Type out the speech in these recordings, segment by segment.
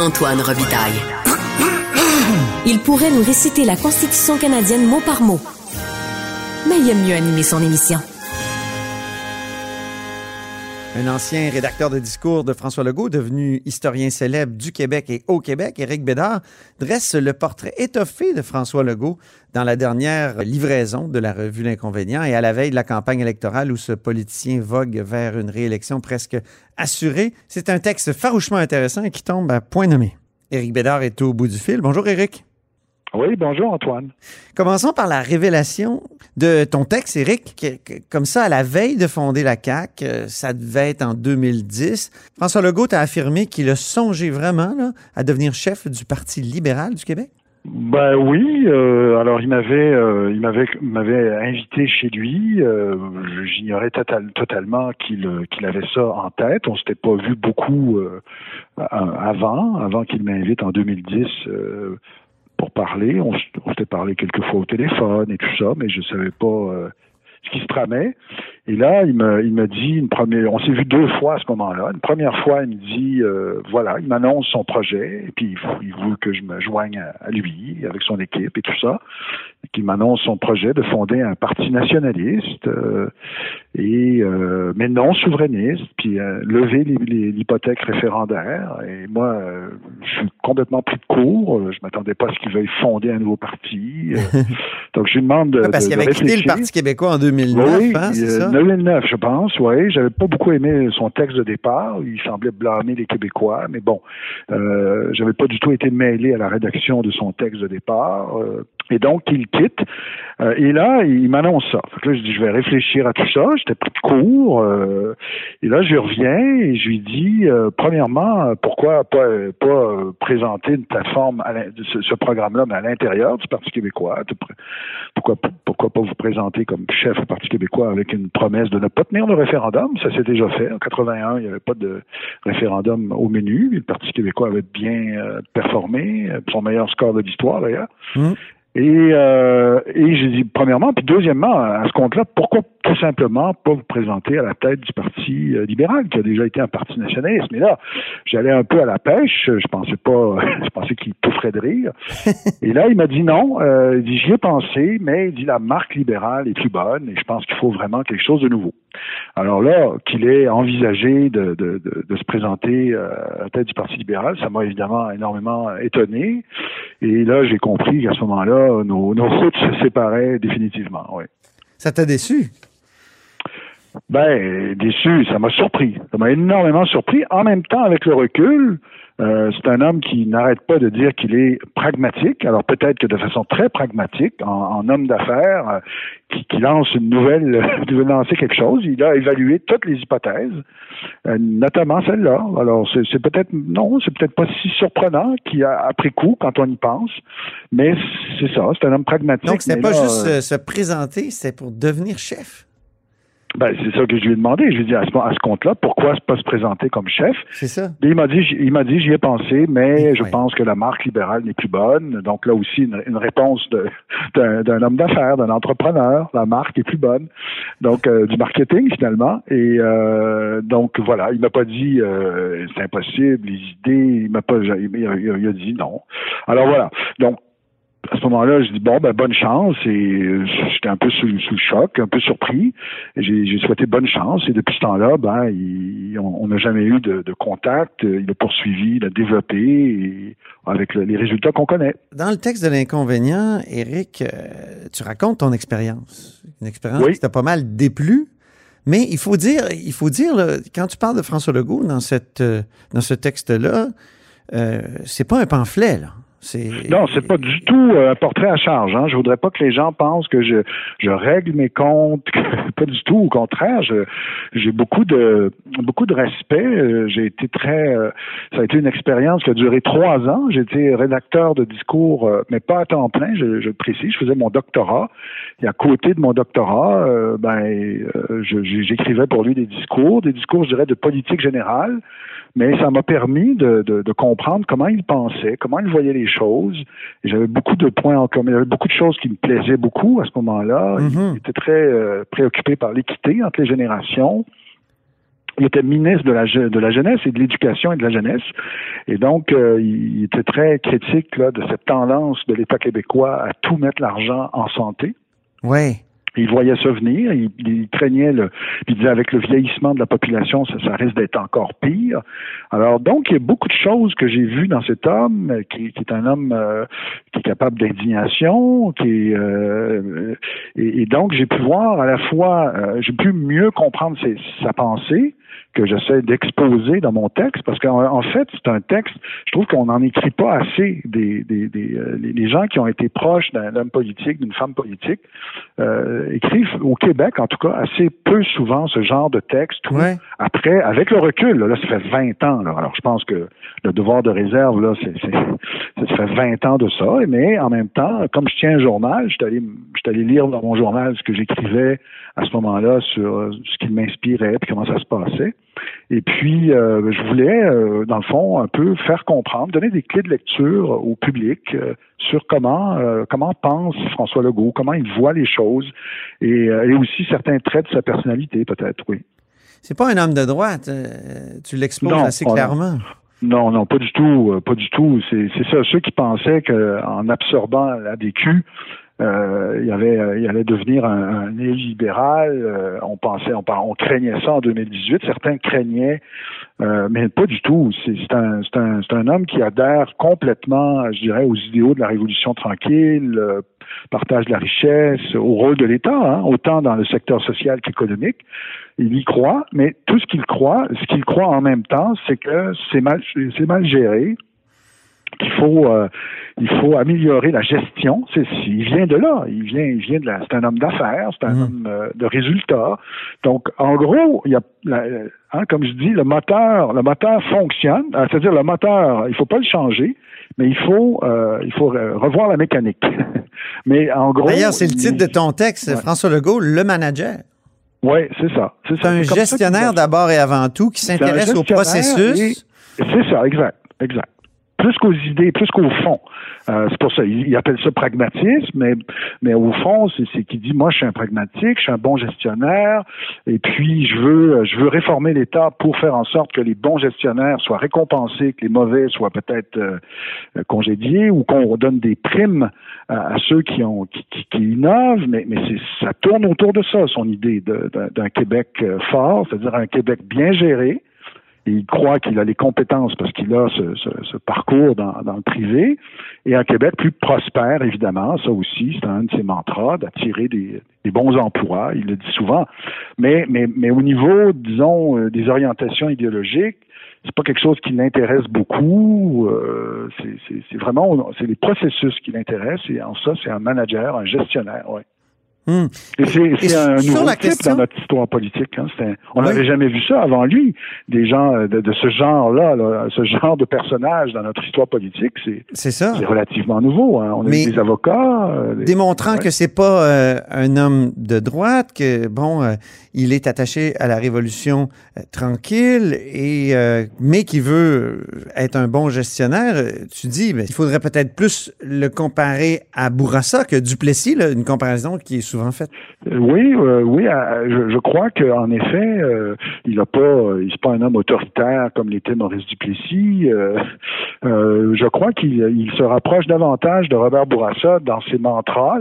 Antoine Robitaille. Il pourrait nous réciter la Constitution canadienne mot par mot. Mais il aime mieux animer son émission. Un ancien rédacteur de discours de François Legault, devenu historien célèbre du Québec et au Québec, Éric Bédard, dresse le portrait étoffé de François Legault dans la dernière livraison de la revue L'Inconvénient et à la veille de la campagne électorale où ce politicien vogue vers une réélection presque assurée. C'est un texte farouchement intéressant et qui tombe à point nommé. Éric Bédard est au bout du fil. Bonjour Éric. Oui, bonjour Antoine. Commençons par la révélation de ton texte, Éric. Comme ça, à la veille de fonder la CAQ, euh, ça devait être en 2010. François Legault a affirmé qu'il a songé vraiment là, à devenir chef du Parti libéral du Québec? Ben oui, euh, alors il m'avait euh, il m'avait m'avait invité chez lui. Euh, J'ignorais total, totalement qu'il qu'il avait ça en tête. On s'était pas vu beaucoup avant, avant qu'il m'invite en 2010 pour parler. On, s'était parlé quelques fois au téléphone et tout ça, mais je savais pas ce qui se tramait. Et là, il me dit une première, on s'est vu deux fois à ce moment-là. Une première fois, il me dit, euh, voilà, il m'annonce son projet, et puis il, il veut que je me joigne à, lui, avec son équipe et tout ça, qu'il m'annonce son projet de fonder un parti nationaliste, euh, et euh, mais non souverainiste, puis euh, lever l'hypothèque référendaire. Et moi, euh, je suis complètement pris de court. Je m'attendais pas à ce qu'il veuille fonder un nouveau parti. donc je lui demande de, parce qu'il avait quitté le Parti québécois en 2009, oui, hein, c'est ça? 2009, je pense, oui. J'avais pas beaucoup aimé son texte de départ. Il semblait blâmer les Québécois, mais bon, euh, j'avais pas du tout été mêlé à la rédaction de son texte de départ. Euh, et donc, il quitte. Euh, et là, il m'annonce ça. Fait que là, je dis, je vais réfléchir à tout ça. J'étais pris de court. Euh, et là, je reviens et je lui dis, euh, premièrement, pourquoi pas, pas présenter une plateforme, ce, programme-là, mais à l'intérieur du Parti québécois? Pourquoi, pourquoi pas vous présenter comme chef du Parti québécois avec une promesse de ne pas tenir le référendum? Ça s'est déjà fait. En 81, il n'y avait pas de référendum au menu. Le Parti québécois avait bien performé, son meilleur score de l'histoire, d'ailleurs. Mmh. Et, euh, et j'ai dit, premièrement, puis deuxièmement, à ce compte-là, pourquoi tout simplement pas vous présenter à la tête du Parti euh, libéral, qui a déjà été un parti nationaliste? Mais là, j'allais un peu à la pêche, je pensais pas, je pensais qu'il toufferait de rire. Et là, il m'a dit non, euh, il dit, j'y ai pensé, mais il dit, la marque libérale est plus bonne et je pense qu'il faut vraiment quelque chose de nouveau. Alors là, qu'il ait envisagé de, de, de, de se présenter euh, à la tête du Parti libéral, ça m'a évidemment énormément étonné. Et là, j'ai compris qu'à ce moment-là, nos, nos routes se séparaient définitivement, oui. Ça t'a déçu? Ben, déçu, ça m'a surpris. Ça m'a énormément surpris. En même temps, avec le recul, euh, c'est un homme qui n'arrête pas de dire qu'il est pragmatique. Alors peut-être que de façon très pragmatique, en, en homme d'affaires, euh, qui, qui, lance une nouvelle, qui veut lancer quelque chose. Il a évalué toutes les hypothèses, euh, notamment celle-là. Alors c'est peut-être non, c'est peut-être pas si surprenant qu'il a après coup quand on y pense, mais c'est ça. C'est un homme pragmatique. Donc c'est pas juste euh, se présenter, c'est pour devenir chef. Ben, c'est ça que je lui ai demandé. Je lui ai dit à ce, à ce compte-là, pourquoi pas se présenter comme chef? C'est ça. Et il m'a dit, il m'a dit, j'y ai pensé, mais je pense que la marque libérale n'est plus bonne. Donc là aussi, une, une réponse d'un homme d'affaires, d'un entrepreneur. La marque est plus bonne. Donc, euh, du marketing, finalement. Et euh, donc, voilà, il m'a pas dit, euh, c'est impossible, les idées, il m'a pas, il, il, il a dit non. Alors voilà. Donc, à ce moment-là, je dis bon, ben bonne chance. Et euh, j'étais un peu sous, sous, le choc, un peu surpris. J'ai souhaité bonne chance. Et depuis ce temps-là, ben, on n'a jamais eu de, de, contact. Il a poursuivi, il a développé et, avec les résultats qu'on connaît. Dans le texte de l'inconvénient, Eric, euh, tu racontes ton expérience. Une expérience qui t'a pas mal déplu. Mais il faut dire, il faut dire, quand tu parles de François Legault dans cette, euh, dans ce texte-là, euh, c'est pas un pamphlet, là. Non, c'est pas du tout euh, un portrait à charge. Hein. Je voudrais pas que les gens pensent que je, règle mes comptes. pas du tout. Au contraire, j'ai beaucoup de beaucoup de respect. Euh, j'ai été très. Euh, ça a été une expérience qui a duré trois ans. Été rédacteur de discours, mais pas à temps plein. Je, je précise. Je faisais mon doctorat. Et à côté de mon doctorat, ben, j'écrivais pour lui des discours, des discours, je dirais, de politique générale mais ça m'a permis de, de, de, comprendre comment il pensait, comment il voyait les choses. J'avais beaucoup de points en commun. Il y avait beaucoup de choses qui me plaisaient beaucoup à ce moment-là. Il mm-hmm. était très euh, préoccupé par l'équité entre les générations. Il était ministre de la, de la jeunesse et de l'éducation et de la jeunesse. Et donc, euh, il était très critique là, de cette tendance de l'État québécois à tout mettre l'argent en santé. Oui. Il voyait ça venir, il, craignait le, il disait avec le vieillissement de la population, ça, ça risque d'être encore pire. Alors donc il y a beaucoup de choses que j'ai vues dans cet homme, euh, qui, qui est un homme euh, qui est capable d'indignation, qui euh, et, donc j'ai pu voir à la fois, j'ai pu mieux comprendre sa pensée, que j'essaie d'exposer dans mon texte, parce qu'en en fait, c'est un texte, je trouve qu'on n'en écrit pas assez des, des, des euh, les gens qui ont été proches d'un homme politique, d'une femme politique, euh, écrivent au Québec, en tout cas, assez peu souvent ce genre de texte. Après, avec le recul, là, ça fait 20 ans. Là, alors, je pense que le devoir de réserve, là, c'est, ça fait 20 ans de ça. Mais en même temps, comme je tiens un journal, je suis allé, allé lire dans mon journal ce que j'écrivais à ce moment-là sur ce qui m'inspirait, puis comment ça se passait. Et puis, euh, je voulais, euh, dans le fond, un peu faire comprendre, donner des clés de lecture au public euh, sur comment comment pense François Legault, comment il voit les choses, et, et aussi certains traits de sa personnalité, peut-être, oui. C'est pas un homme de droite, tu l'exposes assez clairement. Non, non, pas du tout, pas du tout. C'est ça, ceux qui pensaient qu'en absorbant la DQ, euh, il, avait, euh, il allait devenir un, un. Euh, on pensait, on, on, craignait ça en 2018. Certains craignaient, mais pas du tout. C'est un, un, un homme qui adhère complètement, je dirais, aux idéaux de la révolution tranquille, partage de la richesse, au rôle de l'État, hein, autant dans le secteur social qu'économique. Il y croit, mais tout ce qu'il croit, ce qu'il croit en même temps, c'est que c'est mal, c'est mal géré, qu'il faut euh, il faut améliorer la gestion. C'est, il vient de là. Il vient, il vient de là. C'est un homme d'affaires, c'est un mm. homme euh, de résultats. Donc, en gros, il y a, hein, comme je dis, le moteur, le moteur fonctionne. Euh, c'est-à-dire le moteur, il faut pas le changer, mais il faut, il faut revoir la mécanique. mais en gros. D'ailleurs, c'est le titre de ton texte, François Legault, le manager. Oui, c'est ça. C'est, un gestionnaire d'abord et avant tout qui s'intéresse au processus. C'est ça, exact, exact plus qu'aux idées, plus qu'au fond. Euh, c'est pour ça, il, appelle ça pragmatisme, mais, mais au fond, c'est qu'il dit, moi, je suis un pragmatique, je suis un bon gestionnaire, et puis je veux, je veux réformer l'État pour faire en sorte que les bons gestionnaires soient récompensés, que les mauvais soient peut-être euh, congédiés, ou qu'on redonne des primes à, ceux qui ont qui, qui, innovent, mais, mais ça tourne autour de ça, son idée d'un Québec euh, fort, c'est-à-dire un Québec bien géré, il croit qu'il a les compétences parce qu'il a ce, parcours dans, le privé. Et un Québec plus prospère, évidemment, ça aussi, c'est un de ses mantras, d'attirer des, bons emplois, il le dit souvent. Mais, mais, mais au niveau, disons, euh, des orientations idéologiques, c'est pas quelque chose qui l'intéresse beaucoup. Euh, c'est vraiment, c'est les processus qui l'intéressent. Et en ça, c'est un manager, un gestionnaire, ouais. Hmm. C'est un nouveau type dans notre histoire politique. Hein. on n'avait jamais vu ça avant lui. Des gens euh, de, ce genre-là, ce genre de personnage dans notre histoire politique, c'est ça. C'est relativement nouveau. Hein. On a des avocats. Euh, démontrant que c'est pas euh, un homme de droite, que bon, il est attaché à la révolution tranquille et mais qui veut être un bon gestionnaire. Tu dis, ben, il faudrait peut-être plus le comparer à Bourassa que Duplessis, là, une comparaison qui est souvent fait. Oui, oui, je, crois qu'en effet, il a pas, il n'est pas un homme autoritaire comme l'était Maurice Duplessis. je crois qu'il se rapproche davantage de Robert Bourassa dans ses mantras,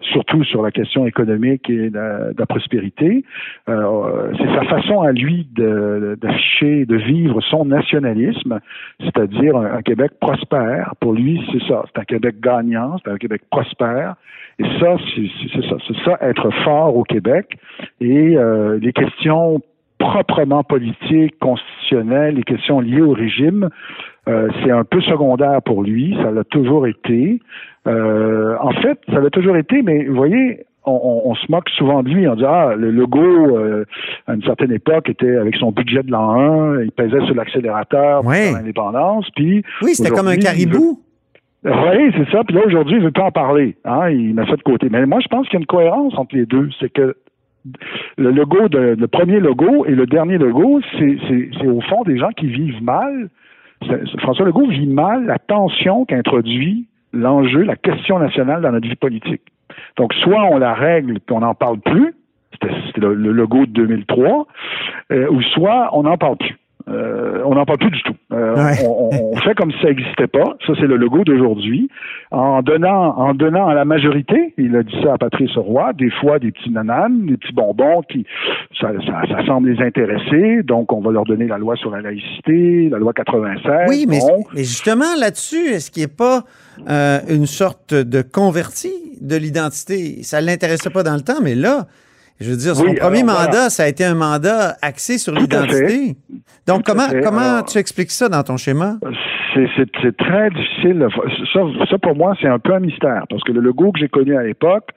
surtout sur la question économique et de, la prospérité. C'est sa façon à lui d'afficher, de, vivre son nationalisme, c'est-à-dire un, Québec prospère. Pour lui, c'est ça. C'est un Québec gagnant, c'est un Québec prospère. Et ça, c'est ça. C'est ça, être fort au Québec. Et euh, les questions proprement politiques, constitutionnelles, les questions liées au régime, euh, c'est un peu secondaire pour lui. Ça l'a toujours été. Euh, en fait, ça l'a toujours été, mais vous voyez, on, se moque souvent de lui. On dit ah le logo euh, à une certaine époque était avec son budget de l'an 1, il pesait sur l'accélérateur pour l'indépendance. Puis oui, c'était comme un caribou. Oui, c'est ça. Puis là aujourd'hui, il veut pas en parler. Hein, il met ça de côté. Mais moi, je pense qu'il y a une cohérence entre les deux. C'est que le logo de, le premier logo et le dernier logo, c'est au fond des gens qui vivent mal. François Legault vit mal la tension qu'introduit l'enjeu, la question nationale dans notre vie politique. Donc, soit on la règle et on n'en parle plus, c'était le, logo de 2003, euh, ou soit on n'en parle plus. Euh, on n'en parle plus du tout. Euh, on, fait comme si ça n'existait pas. Ça, c'est le logo d'aujourd'hui. En donnant, en donnant à la majorité, il a dit ça à Patrice Roy, des fois des petits nananes, des petits bonbons qui, ça, ça, semble les intéresser. Donc, on va leur donner la loi sur la laïcité, la loi 96. Oui, mais, mais justement là-dessus, est-ce qu'il n'y a pas euh, une sorte de converti de l'identité? Ça ne l'intéressait pas dans le temps, mais là, je veux dire, son premier mandat, ça a été un mandat axé sur l'identité. Donc, comment, comment tu expliques ça dans ton schéma? C'est très difficile. Ça, ça, pour moi, c'est un peu un mystère. Parce que le logo que j'ai connu à l'époque,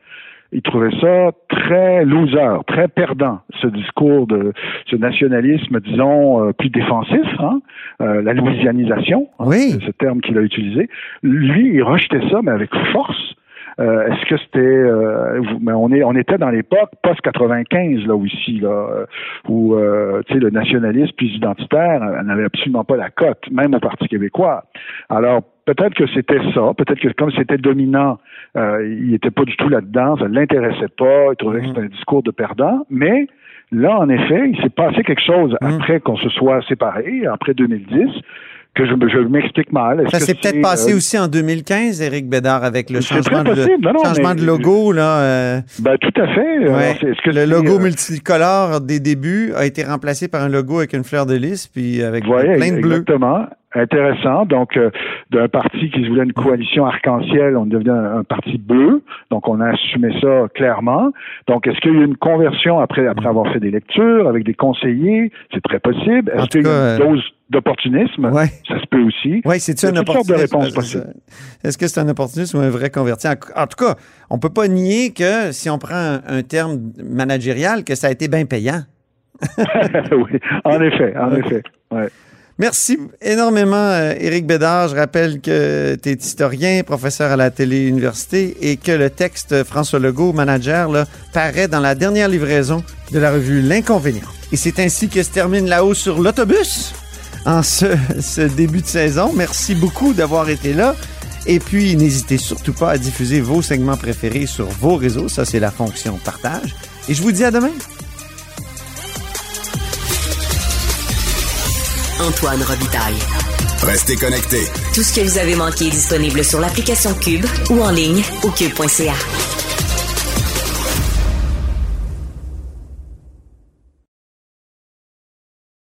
il trouvait ça très loser, très perdant, ce discours de ce nationalisme, disons, euh, plus défensif, hein, euh, la louisianisation, hein, oui. ce terme qu'il a utilisé. Lui, il rejetait ça, mais avec force. Euh, est-ce que c'était euh, mais on est on était dans l'époque post 95 là aussi là euh, où tu sais le nationalisme puis identitaire n'avait absolument pas la cote même au Parti québécois. Alors peut-être que c'était ça, peut-être que comme c'était dominant, il n'était pas du tout là-dedans, ça ne l'intéressait pas, il trouvait que c'était un discours de perdant, mais là, en effet, il s'est passé quelque chose mm-hmm. après qu'on se soit séparés, après 2010, que je, je m'explique mal. Ça s'est peut-être passé euh, aussi en 2015, Éric Bédard, avec le changement, de, changement de logo. Là, euh, ben, tout à fait. que le logo euh, multicolore des débuts a été remplacé par un logo avec une fleur de lys, puis avec plein de bleu. Exactement intéressant. Donc, d'un parti qui se voulait une coalition arc-en-ciel, on devient un, parti bleu. Donc, on a assumé ça clairement. Donc, est-ce qu'il y a eu une conversion après, après avoir fait des lectures avec des conseillers? C'est très possible. Est-ce qu'il y a une dose d'opportunisme? Ça se peut aussi. Oui, c'est une opportunisme? Est-ce que c'est un opportunisme ou un vrai converti? En, tout cas, on peut pas nier que si on prend un, terme managérial, que ça a été bien payant. oui, en effet, en effet. Merci énormément, euh, Éric Bédard. Je rappelle que tu es historien, professeur à la télé-université et que le texte François Legault, manager, paraît dans la dernière livraison de la revue L'Inconvénient. Et c'est ainsi que se termine la hausse sur l'autobus en ce, début de saison. Merci beaucoup d'avoir été là. Et puis, n'hésitez surtout pas à diffuser vos segments préférés sur vos réseaux. Ça, c'est la fonction partage. Et je vous dis à demain. Antoine Robitaille. Restez connectés. Tout ce que vous avez manqué est disponible sur l'application Cube ou en ligne au cube.ca.